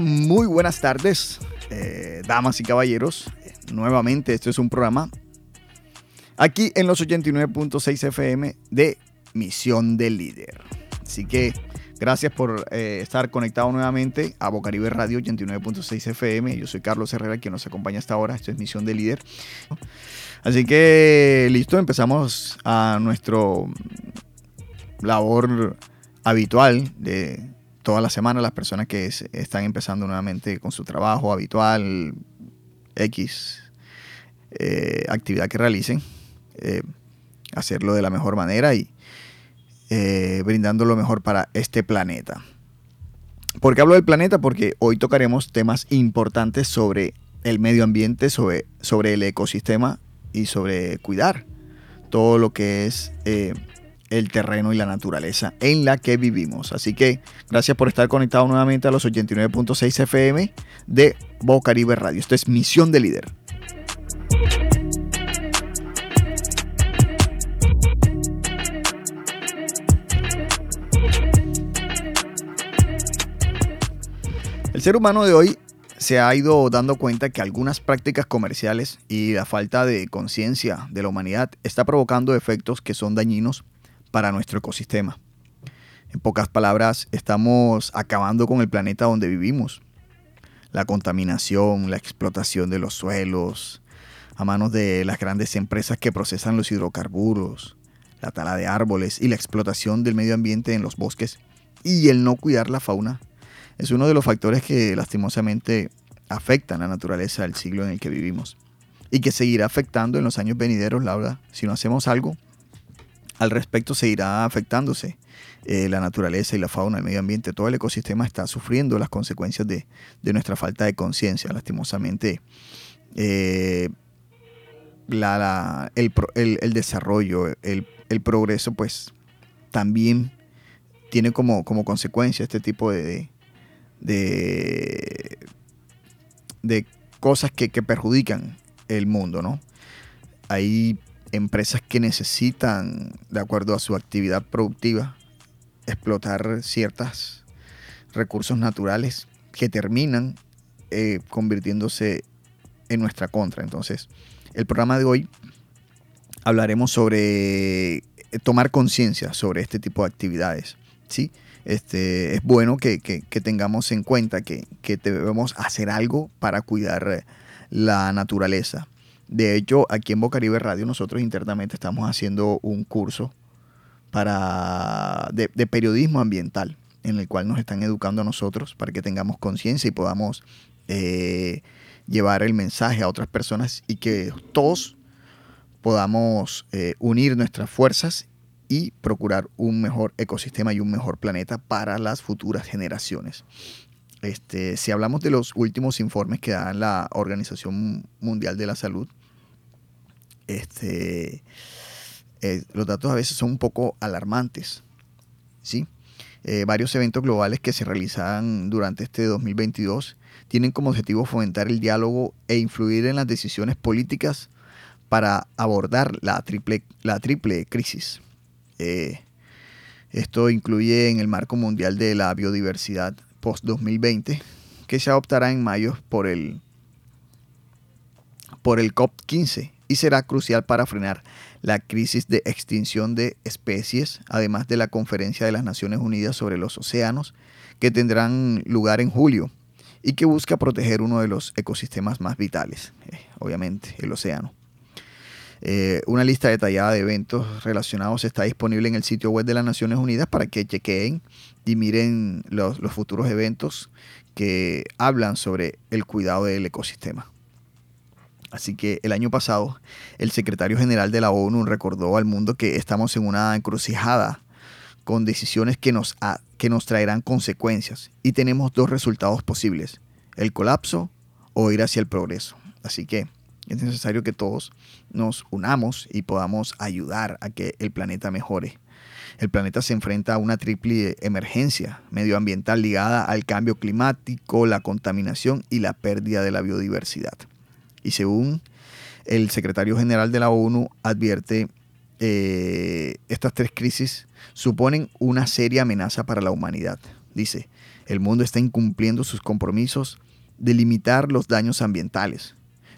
Muy buenas tardes, eh, damas y caballeros. Nuevamente, esto es un programa aquí en los 89.6 FM de Misión del Líder. Así que gracias por eh, estar conectado nuevamente a Bocaribe Radio 89.6 FM. Yo soy Carlos Herrera, quien nos acompaña hasta ahora. Esto es Misión del Líder. Así que listo, empezamos a nuestro labor habitual de toda la semana las personas que están empezando nuevamente con su trabajo habitual, X eh, actividad que realicen, eh, hacerlo de la mejor manera y eh, brindando lo mejor para este planeta. ¿Por qué hablo del planeta? Porque hoy tocaremos temas importantes sobre el medio ambiente, sobre, sobre el ecosistema y sobre cuidar todo lo que es el terreno y la naturaleza en la que vivimos. Así que gracias por estar conectado nuevamente a los 89.6 FM de Bocaribe Radio. Esto es Misión de Líder. El ser humano de hoy se ha ido dando cuenta que algunas prácticas comerciales y la falta de conciencia de la humanidad está provocando efectos que son dañinos para nuestro ecosistema. En pocas palabras, estamos acabando con el planeta donde vivimos. La contaminación, la explotación de los suelos, a manos de las grandes empresas que procesan los hidrocarburos, la tala de árboles y la explotación del medio ambiente en los bosques y el no cuidar la fauna es uno de los factores que lastimosamente afectan la naturaleza del siglo en el que vivimos y que seguirá afectando en los años venideros, Laura, si no hacemos algo al respecto seguirá afectándose eh, la naturaleza y la fauna, el medio ambiente, todo el ecosistema está sufriendo las consecuencias de, nuestra falta de conciencia, lastimosamente. Eh, el, desarrollo, el, progreso, pues también tiene como, como consecuencia este tipo de, de, de cosas que, que, perjudican el mundo, ¿no? Empresas que necesitan, de acuerdo a su actividad productiva, explotar ciertos recursos naturales que terminan eh, convirtiéndose en nuestra contra. Entonces, el programa de hoy hablaremos sobre eh, tomar conciencia sobre este tipo de actividades. ¿sí? Este, es bueno que, tengamos en cuenta que, que, debemos hacer algo para cuidar la naturaleza. De hecho, aquí en Bocaribe Radio nosotros internamente estamos haciendo un curso para, de, periodismo ambiental, en el cual nos están educando a nosotros para que tengamos conciencia y podamos eh, llevar el mensaje a otras personas y que todos podamos eh, unir nuestras fuerzas y procurar un mejor ecosistema y un mejor planeta para las futuras generaciones. Este, si hablamos de los últimos informes que da la Organización Mundial de la Salud, este, eh, los datos a veces son un poco alarmantes. ¿sí? Eh, varios eventos globales que se realizan durante este 2022 tienen como objetivo fomentar el diálogo e influir en las decisiones políticas para abordar la triple, la triple crisis. Eh, esto incluye en el marco mundial de la biodiversidad post-2020, que se adoptará en mayo por el, por el COP15 y será crucial para frenar la crisis de extinción de especies, además de la Conferencia de las Naciones Unidas sobre los Océanos, que tendrán lugar en julio y que busca proteger uno de los ecosistemas más vitales, eh, obviamente el océano. Eh, una lista detallada de eventos relacionados está disponible en el sitio web de las Naciones Unidas para que chequeen y miren los, futuros eventos que hablan sobre el cuidado del ecosistema. Así que el año pasado el secretario general de la ONU recordó al mundo que estamos en una encrucijada con decisiones que nos, que nos traerán consecuencias y tenemos dos resultados posibles, el colapso o ir hacia el progreso. Así que es necesario que todos nos unamos y podamos ayudar a que el planeta mejore. El planeta se enfrenta a una triple emergencia medioambiental ligada al cambio climático, la contaminación y la pérdida de la biodiversidad. Y según el secretario general de la ONU advierte, eh, estas tres crisis suponen una seria amenaza para la humanidad. Dice, El mundo está incumpliendo sus compromisos de limitar los daños ambientales,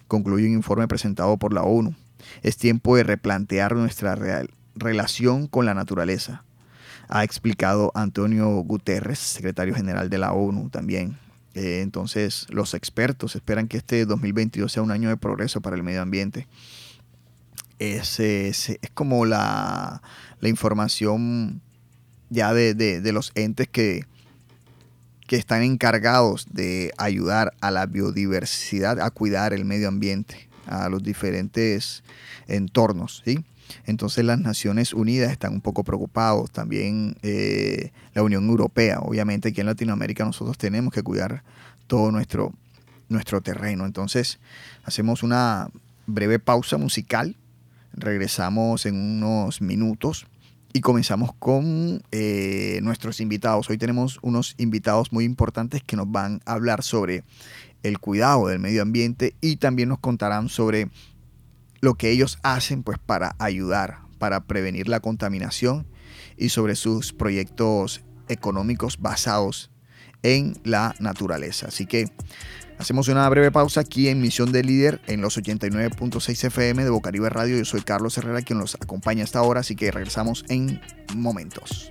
concluye un informe presentado por la ONU. Es tiempo de replantear nuestra relación con la naturaleza, ha explicado Antonio Guterres, secretario general de la ONU también. Eh, entonces, los expertos esperan que este 2022 sea un año de progreso para el medio ambiente. Es, es, como la, información ya de, los entes que, que están encargados de ayudar a la biodiversidad, a cuidar el medio ambiente, a los diferentes entornos. ¿sí? Entonces las Naciones Unidas están un poco preocupados, también eh, la Unión Europea. Obviamente aquí en Latinoamérica nosotros tenemos que cuidar todo nuestro, nuestro terreno. Entonces hacemos una breve pausa musical, regresamos en unos minutos y comenzamos con eh, nuestros invitados. Hoy tenemos unos invitados muy importantes que nos van a hablar sobre el cuidado del medio ambiente y también nos contarán sobre lo que ellos hacen pues para ayudar, para prevenir la contaminación y sobre sus proyectos económicos basados en la naturaleza. Así que hacemos una breve pausa aquí en Misión de Líder en los 89.6 FM de Bocaribe Radio. Yo soy Carlos Herrera quien los acompaña hasta ahora, así que regresamos en momentos.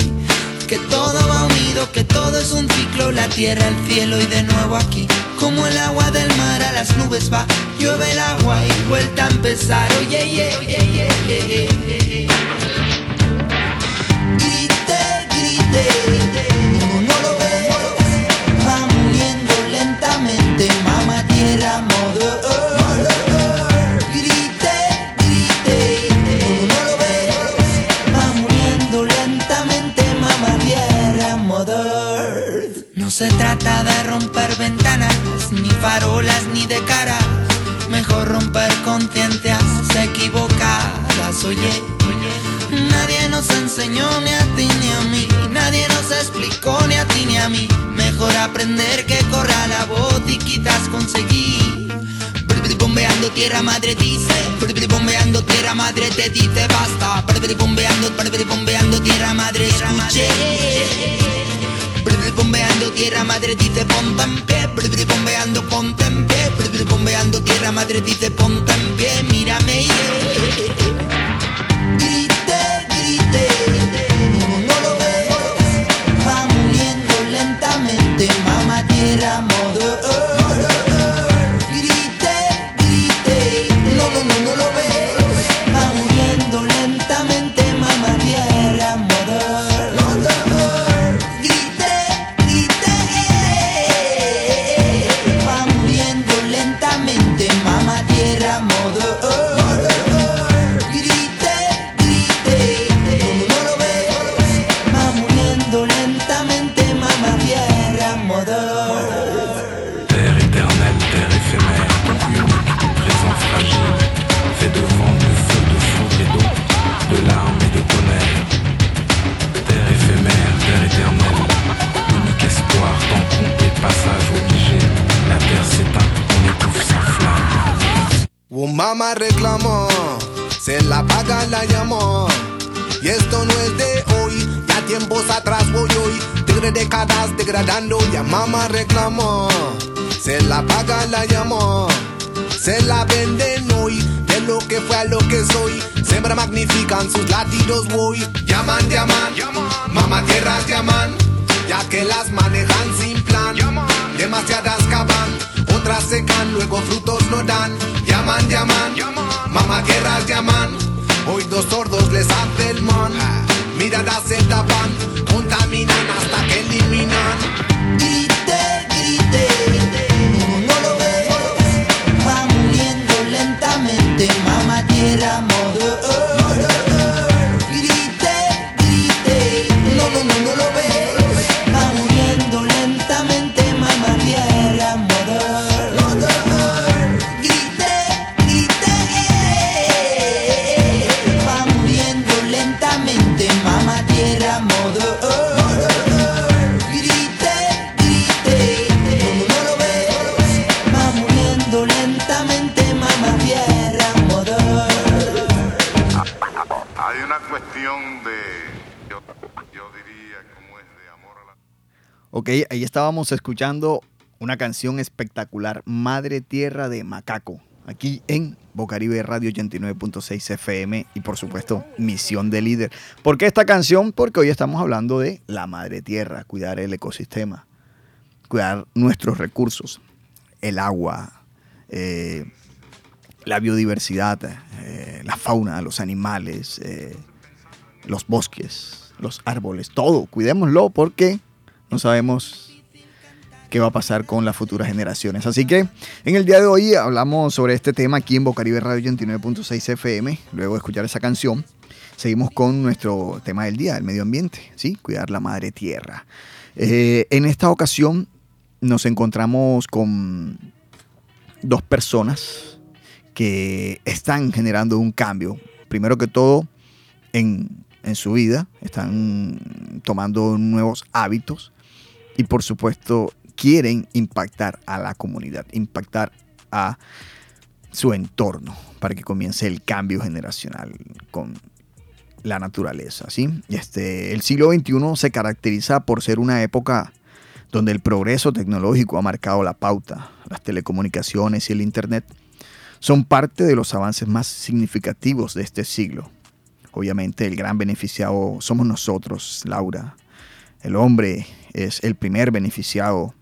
que todo va unido, que todo es un ciclo, la tierra, el cielo y de nuevo aquí. Como el agua del mar a las nubes va, llueve el agua y vuelta a empezar. Oye, oye, oye, oye, oye. Grite, grite, no farolas ni de cara. Mejor romper conciencias equivocadas, oye. Nadie nos enseñó ni a ti ni a mí, nadie nos explicó ni a ti ni a mí. Mejor aprender que corra la voz y quizás conseguir. Bombeando tierra madre dice, bombeando tierra madre te dice basta. Bombeando, bombeando tierra madre escuche bombeando tierra madre dice ponte en pie, bombeando bombeando tierra madre dice ponte en pie, mírame Grite, mamá reclamó, se la paga la llamó. Y esto no es de hoy, ya tiempos atrás voy hoy. Tigre décadas degradando, ya mamá reclamó. Se la paga la llamó, se la venden hoy. De lo que fue a lo que soy, siempre magnifican sus latidos voy. Llaman, llaman, mamá tierras llaman, ya que las manejan sin plan. Demasiadas caban, otras secan, luego frutos no dan. Llaman, llaman, mamá guerras llaman. Hoy dos sordos les hace el man. Miradas se tapan, contaminan ahí estábamos escuchando una canción espectacular, Madre Tierra de Macaco, aquí en Bocaribe Radio 89.6 FM y por supuesto Misión de Líder. ¿Por qué esta canción? Porque hoy estamos hablando de la Madre Tierra, cuidar el ecosistema, cuidar nuestros recursos, el agua, eh, la biodiversidad, eh, la fauna, los animales, eh, los bosques, los árboles, todo. Cuidémoslo porque no sabemos qué va a pasar con las futuras generaciones. Así que en el día de hoy hablamos sobre este tema aquí en Bocaribe Radio 89.6 FM. Luego de escuchar esa canción, seguimos con nuestro tema del día, el medio ambiente, ¿sí? Cuidar la madre tierra. Eh, en esta ocasión nos encontramos con dos personas que están generando un cambio. Primero que todo, en, en su vida, están tomando nuevos hábitos y por supuesto quieren impactar a la comunidad, impactar a su entorno para que comience el cambio generacional con la naturaleza. ¿sí? Este, el siglo XXI se caracteriza por ser una época donde el progreso tecnológico ha marcado la pauta. Las telecomunicaciones y el Internet son parte de los avances más significativos de este siglo. Obviamente el gran beneficiado somos nosotros, Laura. El hombre es el primer beneficiado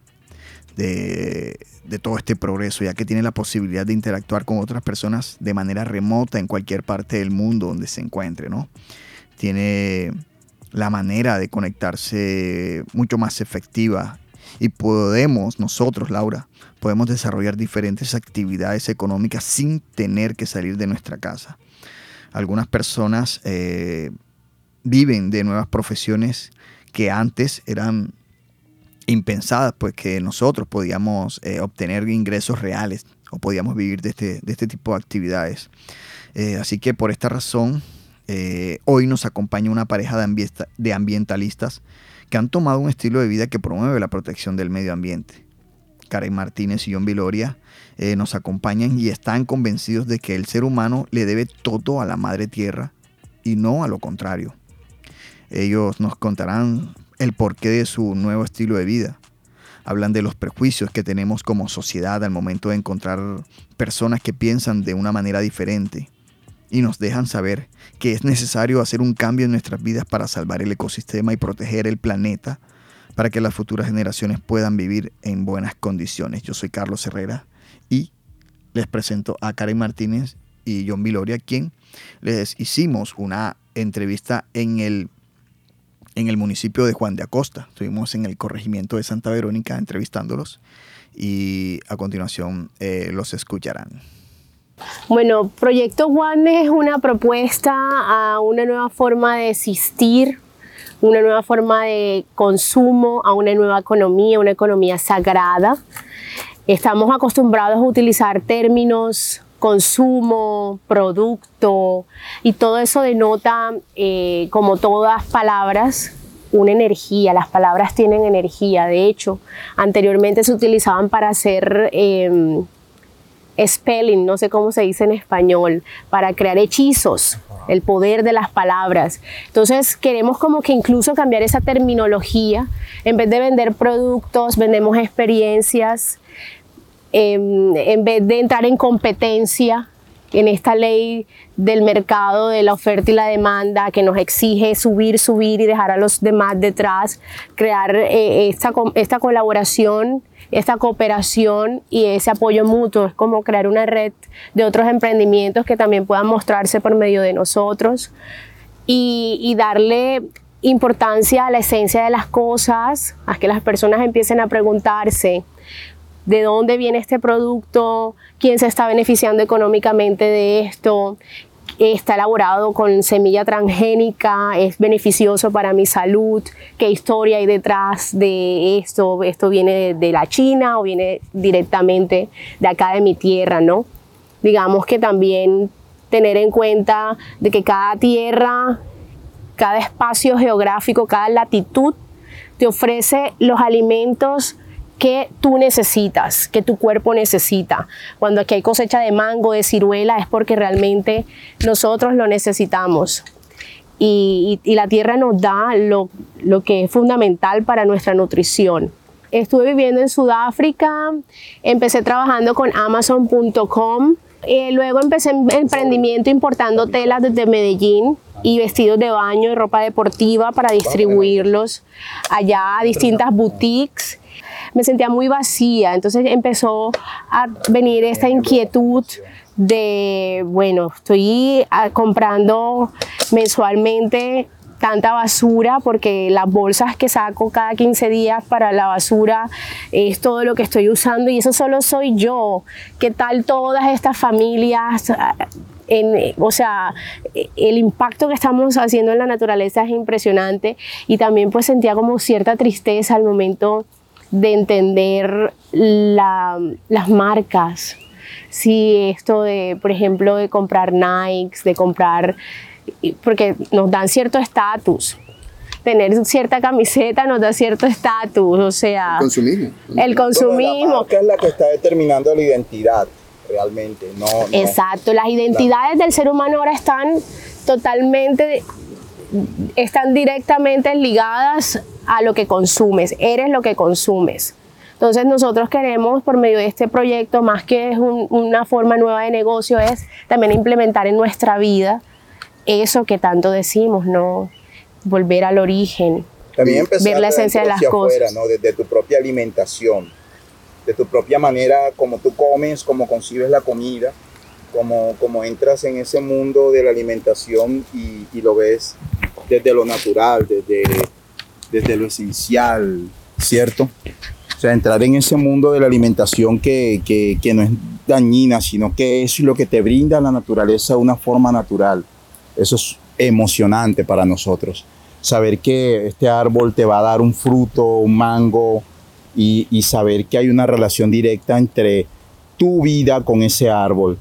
de, todo este progreso, ya que tiene la posibilidad de interactuar con otras personas de manera remota en cualquier parte del mundo donde se encuentre, ¿no? Tiene la manera de conectarse mucho más efectiva y podemos, nosotros, Laura, podemos desarrollar diferentes actividades económicas sin tener que salir de nuestra casa. Algunas personas eh, viven de nuevas profesiones que antes eran impensadas, pues que nosotros podíamos eh, obtener ingresos reales o podíamos vivir de este, de este tipo de actividades. Eh, así que por esta razón, eh, hoy nos acompaña una pareja de, de ambientalistas que han tomado un estilo de vida que promueve la protección del medio ambiente. Karen Martínez y John Viloria nos acompañan y están convencidos de que el ser humano le debe todo a la madre tierra y no a lo contrario. Ellos nos contarán el porqué de su nuevo estilo de vida. Hablan de los prejuicios que tenemos como sociedad al momento de encontrar personas que piensan de una manera diferente y nos dejan saber que es necesario hacer un cambio en nuestras vidas para salvar el ecosistema y proteger el planeta para que las futuras generaciones puedan vivir en buenas condiciones. Yo soy Carlos Herrera y les presento a Karen Martínez y John Viloria, quien les hicimos una entrevista en el en el municipio de Juan de Acosta. Estuvimos en el corregimiento de Santa Verónica entrevistándolos y a continuación eh, los escucharán. Bueno, Proyecto One es una propuesta a una nueva forma de existir, una nueva forma de consumo, a una nueva economía, una economía sagrada. Estamos acostumbrados a utilizar términos consumo, producto, y todo eso denota, eh, como todas palabras, una energía. Las palabras tienen energía. De hecho, anteriormente se utilizaban para hacer em, spelling, no sé cómo se dice en español, para crear hechizos, el poder de las palabras. Entonces queremos como que incluso cambiar esa terminología. En vez de vender productos, vendemos experiencias, Em, en vez de entrar en competencia en esta ley del mercado de la oferta y la demanda que nos exige subir, subir y dejar a los demás detrás, crear eh, esta, esta colaboración, esta cooperación y ese apoyo mutuo. Es como crear una red de otros emprendimientos que también puedan mostrarse por medio de nosotros y, y darle importancia a la esencia de las cosas, a que las personas empiecen a preguntarse de dónde viene este producto, quién se está beneficiando económicamente de esto, está elaborado con semilla transgénica, es beneficioso para mi salud, qué historia hay detrás de esto, esto viene de, la China o viene directamente de acá de mi tierra, ¿no? Digamos que también tener en cuenta de que cada tierra, cada espacio geográfico, cada latitud te ofrece los alimentos que tú necesitas, que tu cuerpo necesita. Cuando aquí hay cosecha de mango, de ciruela, es porque realmente nosotros lo necesitamos. y, la tierra nos da lo, lo que es fundamental para nuestra nutrición. Estuve viviendo en Sudáfrica, empecé trabajando con Amazon.com, eh, luego empecé en emprendimiento importando telas desde Medellín y vestidos de baño y ropa deportiva para distribuirlos allá a distintas boutiques. Me sentía muy vacía, entonces empezó a venir esta inquietud de, bueno, estoy ah, comprando mensualmente tanta basura porque las bolsas que saco cada 15 días para la basura es todo lo que estoy usando y eso solo soy yo. ¿Qué tal todas estas familias? En, o sea, el impacto que estamos haciendo en la naturaleza es impresionante y también pues sentía como cierta tristeza al momento de entender las marcas. Sí, esto de, por ejemplo, de comprar Nikes, de comprar porque nos dan cierto estatus. Tener cierta camiseta nos da cierto estatus, o sea... El consumismo. El consumismo. es la que está determinando la identidad, realmente, no... Exacto, las identidades del ser humano ahora están totalmente, están directamente ligadas a lo que consumes, eres lo que consumes. Entonces nosotros queremos, por medio de este proyecto, más que es una forma nueva de negocio, es también implementar en nuestra vida eso que tanto decimos, ¿no? Volver al origen, También ver la esencia de las cosas. ¿no? Desde tu propia alimentación, de tu propia manera, como tú comes, como concibes la comida, como, como entras en ese mundo de la alimentación y, y lo ves desde lo natural, desde, desde lo esencial, ¿cierto? O sea, entrar en ese mundo de la alimentación que, que, no es dañina, sino que es lo que te brinda la naturaleza de una forma natural. Eso es emocionante para nosotros. Saber que este árbol te va a dar un fruto, un mango, y, saber que hay una relación directa entre tu vida con ese árbol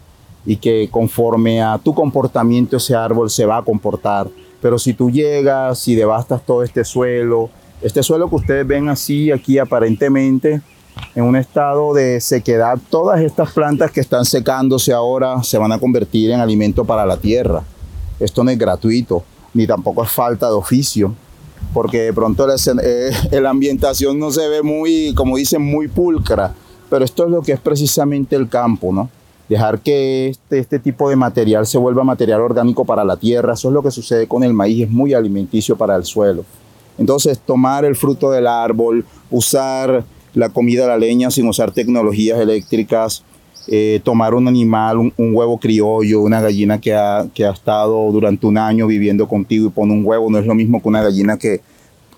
y que conforme a tu comportamiento ese árbol se va a comportar. Pero si tú llegas y devastas todo este suelo, este suelo que ustedes ven así aquí aparentemente en un estado de sequedad, todas estas plantas que están secándose ahora se van a convertir en alimento para la tierra. Esto no es gratuito, ni tampoco es falta de oficio, porque de pronto la, eh, ambientación no se ve muy, como dicen, muy pulcra, pero esto es lo que es precisamente el campo, ¿no? Dejar que este, este tipo de material se vuelva material orgánico para la tierra, eso es lo que sucede con el maíz, es muy alimenticio para el suelo. Entonces, tomar el fruto del árbol, usar la comida, la leña sin usar tecnologías eléctricas, eh, tomar un animal, un, huevo criollo, una gallina que ha, que ha estado durante un año viviendo contigo y pone un huevo, no es lo mismo que una gallina que,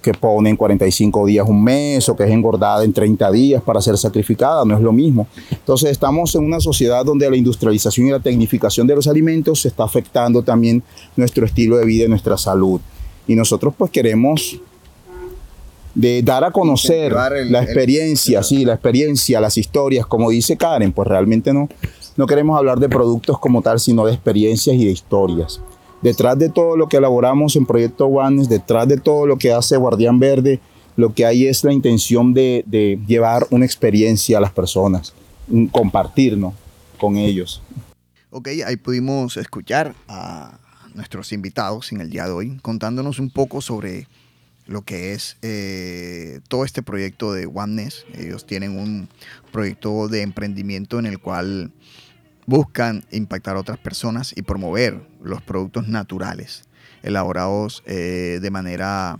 que pone en 45 días un mes o que es engordada en 30 días para ser sacrificada, no es lo mismo. Entonces estamos en una sociedad donde la industrialización y la tecnificación de los alimentos se está afectando también nuestro estilo de vida y nuestra salud. Y nosotros pues queremos de dar a conocer la experiencia, sí, la experiencia, las historias, como dice Karen, pues realmente no, no queremos hablar de productos como tal, sino de experiencias y de historias. Detrás de todo lo que elaboramos en Proyecto One, detrás de todo lo que hace Guardián Verde, lo que hay es la intención de, llevar una experiencia a las personas, compartirnos con ellos. Ok, ahí pudimos escuchar a nuestros invitados en el día de hoy contándonos un poco sobre lo que es eh, todo este proyecto de OneNess. Ellos tienen un proyecto de emprendimiento en el cual buscan impactar a otras personas y promover los productos naturales, elaborados eh, de manera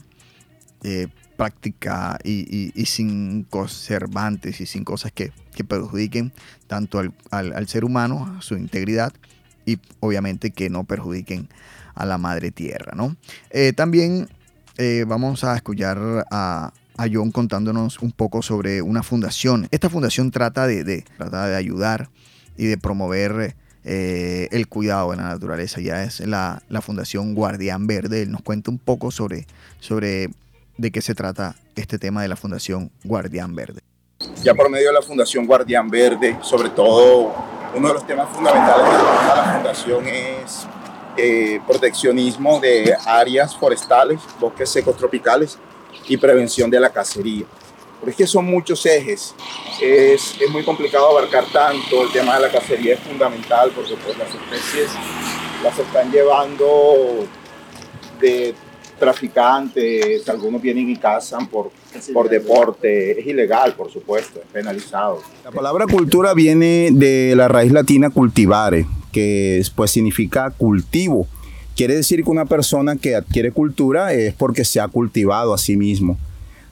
eh, práctica y, sin conservantes y sin cosas que, perjudiquen tanto al, ser humano, a su integridad y obviamente que no perjudiquen a la madre tierra. ¿no? también eh, vamos a escuchar a, John contándonos un poco sobre una fundación. Esta fundación trata de, de ayudar y de promover eh, el cuidado de la naturaleza. Ya es la, Fundación Guardián Verde. Él nos cuenta un poco sobre, sobre de qué se trata este tema de la Fundación Guardián Verde. Ya por medio de la Fundación Guardián Verde, sobre todo uno de los temas fundamentales de la fundación es eh, proteccionismo de áreas forestales, bosques secos tropicales y prevención de la cacería. Pero es que son muchos ejes, es, es, muy complicado abarcar tanto, el tema de la cacería es fundamental porque pues, las especies las están llevando de traficantes, algunos vienen y cazan por, por deporte, es ilegal, por supuesto, es penalizado. La palabra cultura viene de la raíz latina cultivare, que pues significa cultivo. Quiere decir que una persona que adquiere cultura es porque se ha cultivado a sí mismo.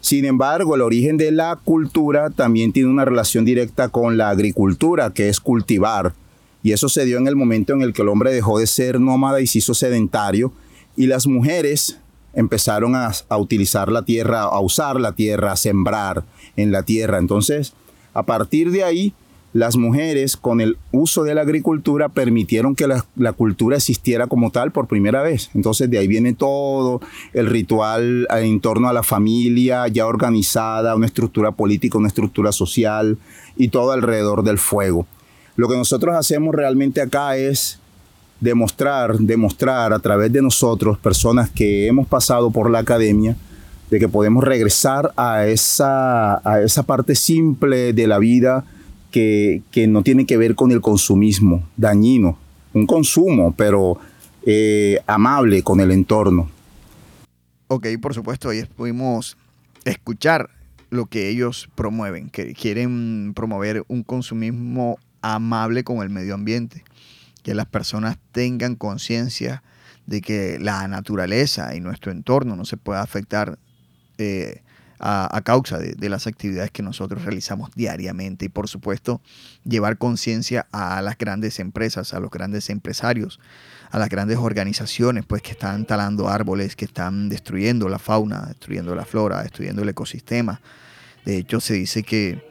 Sin embargo, el origen de la cultura también tiene una relación directa con la agricultura, que es cultivar. Y eso se dio en el momento en el que el hombre dejó de ser nómada y se hizo sedentario y las mujeres empezaron a, utilizar la tierra, a usar la tierra, a sembrar en la tierra. Entonces, a partir de ahí, las mujeres con el uso de la agricultura permitieron que la, cultura existiera como tal por primera vez. Entonces de ahí viene todo el ritual en torno a la familia ya organizada, una estructura política, una estructura social y todo alrededor del fuego. Lo que nosotros hacemos realmente acá es demostrar, demostrar a través de nosotros, personas que hemos pasado por la academia, de que podemos regresar a esa, a esa parte simple de la vida que, no tiene que ver con el consumismo dañino, un consumo, pero eh, amable con el entorno. Ok, por supuesto, ahí pudimos escuchar lo que ellos promueven, que quieren promover un consumismo amable con el medio ambiente que las personas tengan conciencia de que la naturaleza y nuestro entorno no se puede afectar eh, a, causa de, las actividades que nosotros realizamos diariamente y por supuesto llevar conciencia a las grandes empresas, a los grandes empresarios, a las grandes organizaciones pues que están talando árboles, que están destruyendo la fauna, destruyendo la flora, destruyendo el ecosistema. De hecho se dice que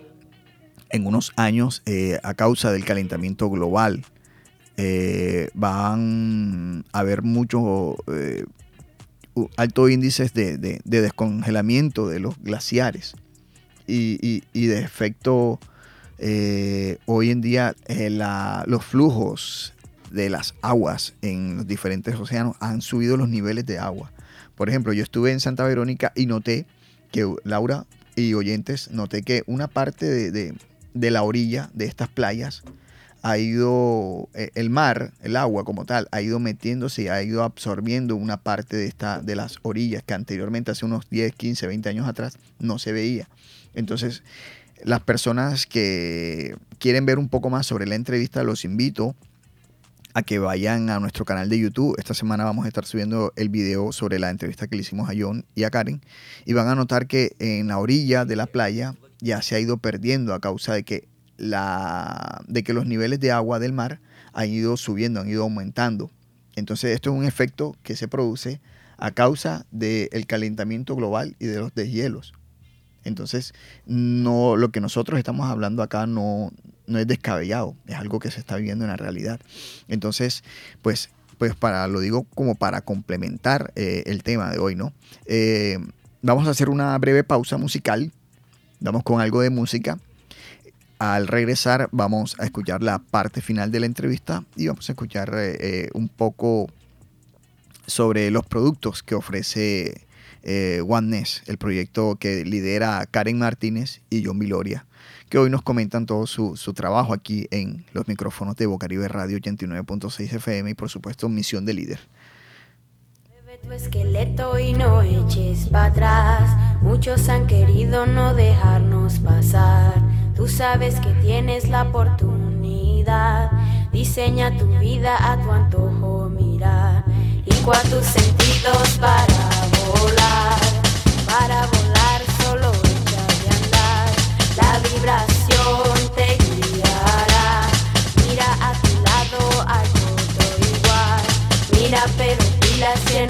en unos años eh, a causa del calentamiento global eh, van a haber muchos eh, altos índices de, descongelamiento de los glaciares y, de efecto eh, hoy en día los flujos de las aguas en los diferentes océanos han subido los niveles de agua. Por ejemplo, yo estuve en Santa Verónica y noté que, Laura y oyentes, noté que una parte de la orilla de estas playas ha ido, eh, el mar, el agua como tal, ha ido metiéndose y ha ido absorbiendo una parte de, esta, de las orillas que anteriormente, hace unos 10, 15, 20 años atrás, no se veía. Entonces, las personas que quieren ver un poco más sobre la entrevista, los invito a que vayan a nuestro canal de YouTube. Esta semana vamos a estar subiendo el video sobre la entrevista que le hicimos a John y a Karen. Y van a notar que en la orilla de la playa ya se ha ido perdiendo a causa de que la, de que los niveles de agua del mar han ido subiendo, han ido aumentando. Entonces esto es un efecto que se produce a causa del calentamiento global y de los deshielos. Entonces, no, lo que nosotros estamos hablando acá no, no es descabellado, es algo que se está viviendo en la realidad. Entonces, pues, pues para, lo digo como para complementar eh, el tema de hoy, ¿no? Eh, vamos a hacer una breve pausa musical, vamos con algo de música al regresar vamos a escuchar la parte final de la entrevista y vamos a escuchar eh, eh, un poco sobre los productos que ofrece eh, el proyecto que lidera Karen Martínez y John Viloria, que hoy nos comentan todo su, trabajo aquí en los micrófonos de Bocaribe Radio 89.6 FM y por supuesto Misión de Líder tu esqueleto y no eches para atrás. Muchos han querido no dejarnos pasar. Tú sabes que tienes la oportunidad. Diseña tu vida a tu antojo, mira. Y tus sentidos para volar. Para volar solo echa de andar. La vibración te guiará. Mira a tu lado, hay otro igual. Mira, pero pilas que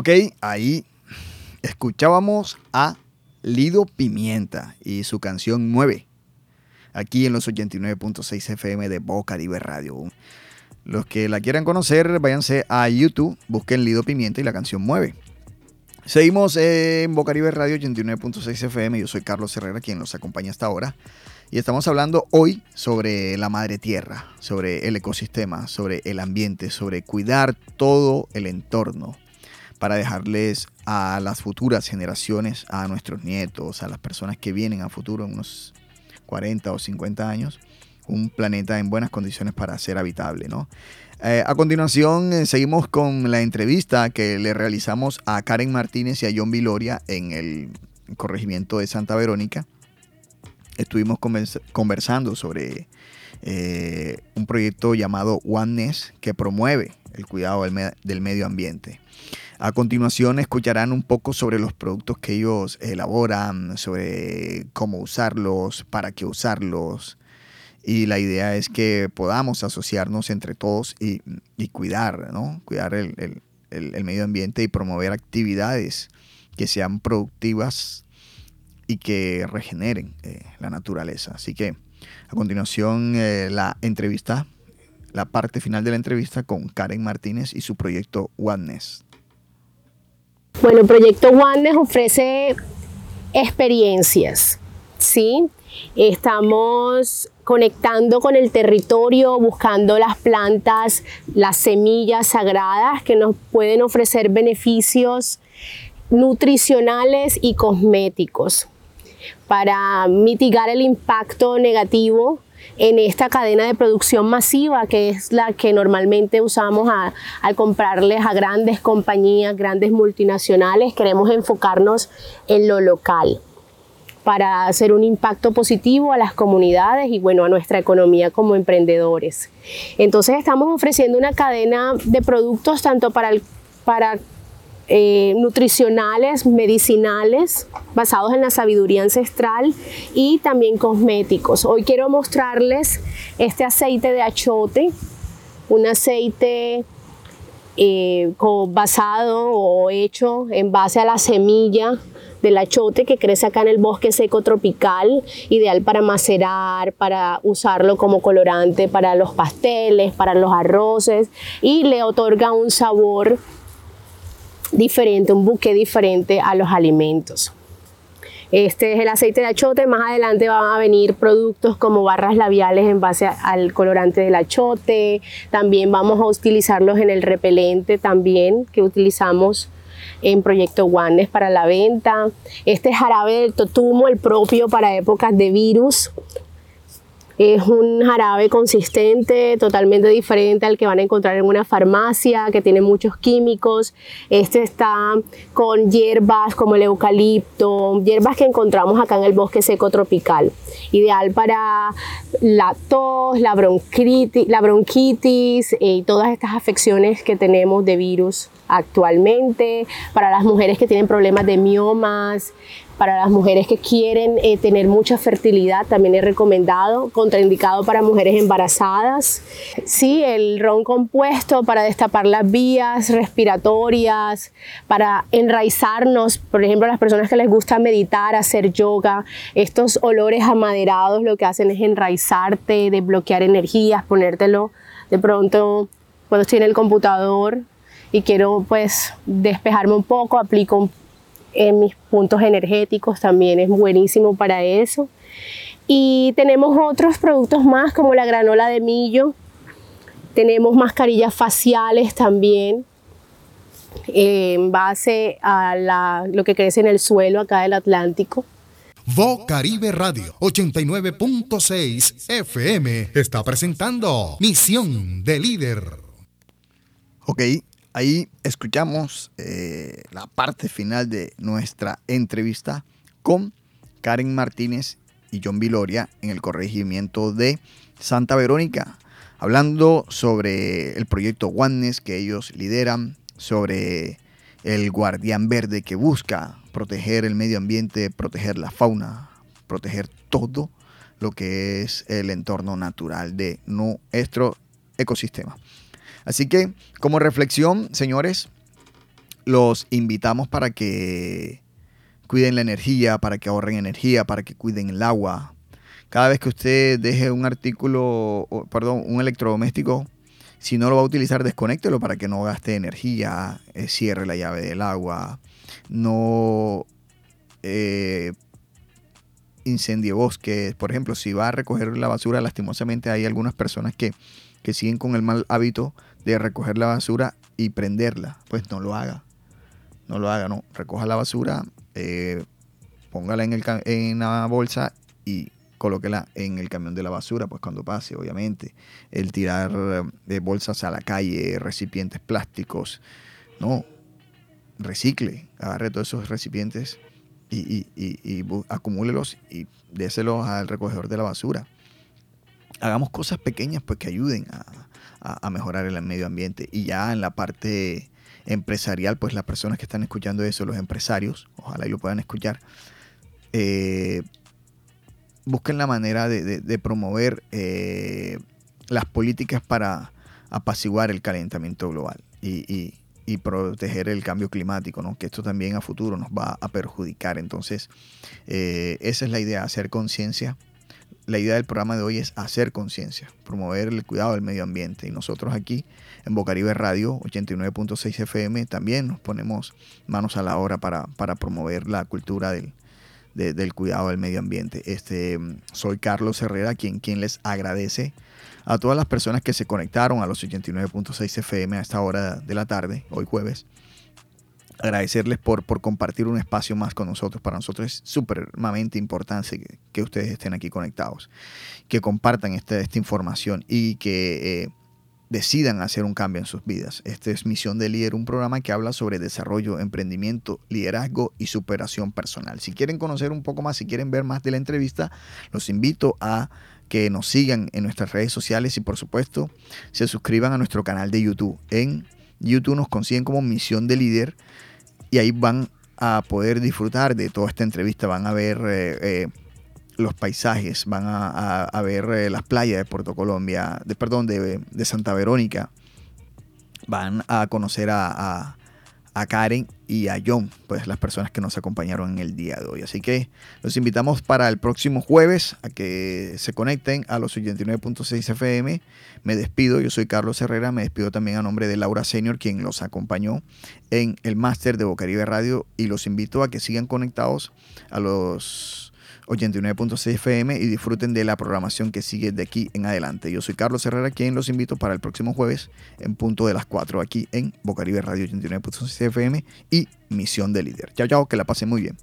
Ok, ahí escuchábamos a Lido Pimienta y su canción 9, aquí en los 89.6 FM de Boca Libre Radio. Los que la quieran conocer, váyanse a YouTube, busquen Lido Pimienta y la canción 9. Seguimos en Boca Libre Radio 89.6 FM, yo soy Carlos Herrera, quien los acompaña hasta ahora. Y estamos hablando hoy sobre la madre tierra, sobre el ecosistema, sobre el ambiente, sobre cuidar todo el entorno para dejarles a las futuras generaciones, a nuestros nietos, a las personas que vienen a futuro, en unos 40 o 50 años, un planeta en buenas condiciones para ser habitable. ¿no? Eh, a continuación, eh, seguimos con la entrevista que le realizamos a Karen Martínez y a John Viloria en el corregimiento de Santa Verónica. Estuvimos conversando sobre eh, un proyecto llamado Oneness que promueve el cuidado del medio ambiente. A continuación escucharán un poco sobre los productos que ellos elaboran, sobre cómo usarlos, para qué usarlos. Y la idea es que podamos asociarnos entre todos y, cuidar, ¿no? Cuidar el, medio ambiente y promover actividades que sean productivas y que regeneren eh, la naturaleza. Así que a continuación eh, la entrevista, la parte final de la entrevista con Karen Martínez y su proyecto Oneness. Bueno, proyecto Oneness ofrece experiencias, ¿sí? Estamos conectando con el territorio, buscando las plantas, las semillas sagradas que nos pueden ofrecer beneficios nutricionales y cosméticos para mitigar el impacto negativo en esta cadena de producción masiva que es la que normalmente usamos al comprarles a grandes compañías, grandes multinacionales. Queremos enfocarnos en lo local para hacer un impacto positivo a las comunidades y bueno, a nuestra economía como emprendedores. Entonces estamos ofreciendo una cadena de productos tanto para, el, para eh, nutricionales, medicinales, basados en la sabiduría ancestral y también cosméticos. Hoy quiero mostrarles este aceite de achote, un aceite eh, basado o hecho en base a la semilla del achote que crece acá en el bosque seco tropical, ideal para macerar, para usarlo como colorante para los pasteles, para los arroces y le otorga un sabor diferente, un buque diferente a los alimentos. Este es el aceite de achote. Más adelante van a venir productos como barras labiales en base al colorante del achote. También vamos a utilizarlos en el repelente también que utilizamos en Proyecto Wandes para la venta. Este jarabe del totumo, el propio para épocas de virus. Es un jarabe consistente, totalmente diferente al que van a encontrar en una farmacia, que tiene muchos químicos. Este está con hierbas como el eucalipto, hierbas que encontramos acá en el bosque seco tropical. Ideal para la tos, la bronquitis, la bronquitis y todas estas afecciones que tenemos de virus actualmente, para las mujeres que tienen problemas de miomas, para las mujeres que quieren eh, tener mucha fertilidad, también es recomendado, contraindicado para mujeres embarazadas. Sí, el ron compuesto para destapar las vías respiratorias, para enraizarnos, por ejemplo, a las personas que les gusta meditar, hacer yoga, estos olores amaderados lo que hacen es enraizarte, desbloquear energías, ponértelo de pronto cuando estoy en el computador y quiero pues despejarme un poco, aplico un en mis puntos energéticos también es buenísimo para eso. Y tenemos otros productos más como la granola de millo, tenemos mascarillas faciales también en base a lo que crece en el suelo acá del Atlántico. Vo Caribe Radio 89.6 FM está presentando Misión de Líder. Ok, Ahí escuchamos eh, la parte final de nuestra entrevista con Karen Martínez y John Viloria en el corregimiento de Santa Verónica, hablando sobre el proyecto Oneness que ellos lideran, sobre el guardián verde que busca proteger el medio ambiente, proteger la fauna, proteger todo lo que es el entorno natural de nuestro ecosistema. Así que como reflexión, señores, los invitamos para que cuiden la energía, para que ahorren energía, para que cuiden el agua. Cada vez que usted deje un artículo, perdón, un electrodoméstico, si no lo va a utilizar, desconéctelo para que no gaste energía, eh, cierre la llave del agua, no eh, incendie bosques. Por ejemplo, si va a recoger la basura, lastimosamente hay algunas personas que, que siguen con el mal hábito de recoger la basura y prenderla, pues no lo haga. No lo haga, no. Recoja la basura, eh, póngala en, el, en la bolsa y colóquela en el camión de la basura, pues cuando pase, obviamente. El tirar de eh, bolsas a la calle, recipientes plásticos, no. Recicle, agarre todos esos recipientes y, y, acumúlelos y déselos al recogedor de la basura. Hagamos cosas pequeñas pues que ayuden a, a, mejorar el medio ambiente. Y ya en la parte empresarial, pues las personas que están escuchando eso, los empresarios, ojalá y lo puedan escuchar, eh, busquen la manera de, promover eh, las políticas para apaciguar el calentamiento global y, proteger el cambio climático, ¿no? que esto también a futuro nos va a perjudicar. Entonces, eh, esa es la idea, hacer conciencia la idea del programa de hoy es hacer conciencia, promover el cuidado del medio ambiente. Y nosotros aquí en Bocaribe Radio 89.6 FM también nos ponemos manos a la obra para, promover la cultura del, del cuidado del medio ambiente. Este, soy Carlos Herrera, quien, quien les agradece a todas las personas que se conectaron a los 89.6 FM a esta hora de la tarde, hoy jueves agradecerles por, por compartir un espacio más con nosotros. Para nosotros es supremamente importante que, ustedes estén aquí conectados, que compartan esta, esta información y que eh, decidan hacer un cambio en sus vidas. Esta es Misión de Líder, un programa que habla sobre desarrollo, emprendimiento, liderazgo y superación personal. Si quieren conocer un poco más, si quieren ver más de la entrevista, los invito a que nos sigan en nuestras redes sociales y por supuesto se suscriban a nuestro canal de YouTube. En YouTube nos consiguen como Misión de Líder y ahí van a poder disfrutar de toda esta entrevista, van a ver eh, eh, los paisajes, van a, ver eh, las playas de Puerto Colombia, de, perdón, de, Santa Verónica, van a conocer a, a Karen y a John, pues las personas que nos acompañaron en el día de hoy. Así que los invitamos para el próximo jueves a que se conecten a los 89.6 FM. Me despido, yo soy Carlos Herrera, me despido también a nombre de Laura Senior, quien los acompañó en el máster de Bocaribe Radio y los invito a que sigan conectados a los 89.6 FM y disfruten de la programación que sigue de aquí en adelante. Yo soy Carlos Herrera, quien los invito para el próximo jueves en punto de las 4 aquí en Bocaribe Radio 89.6 FM y Misión de Líder. Chao, chao, que la pasen muy bien.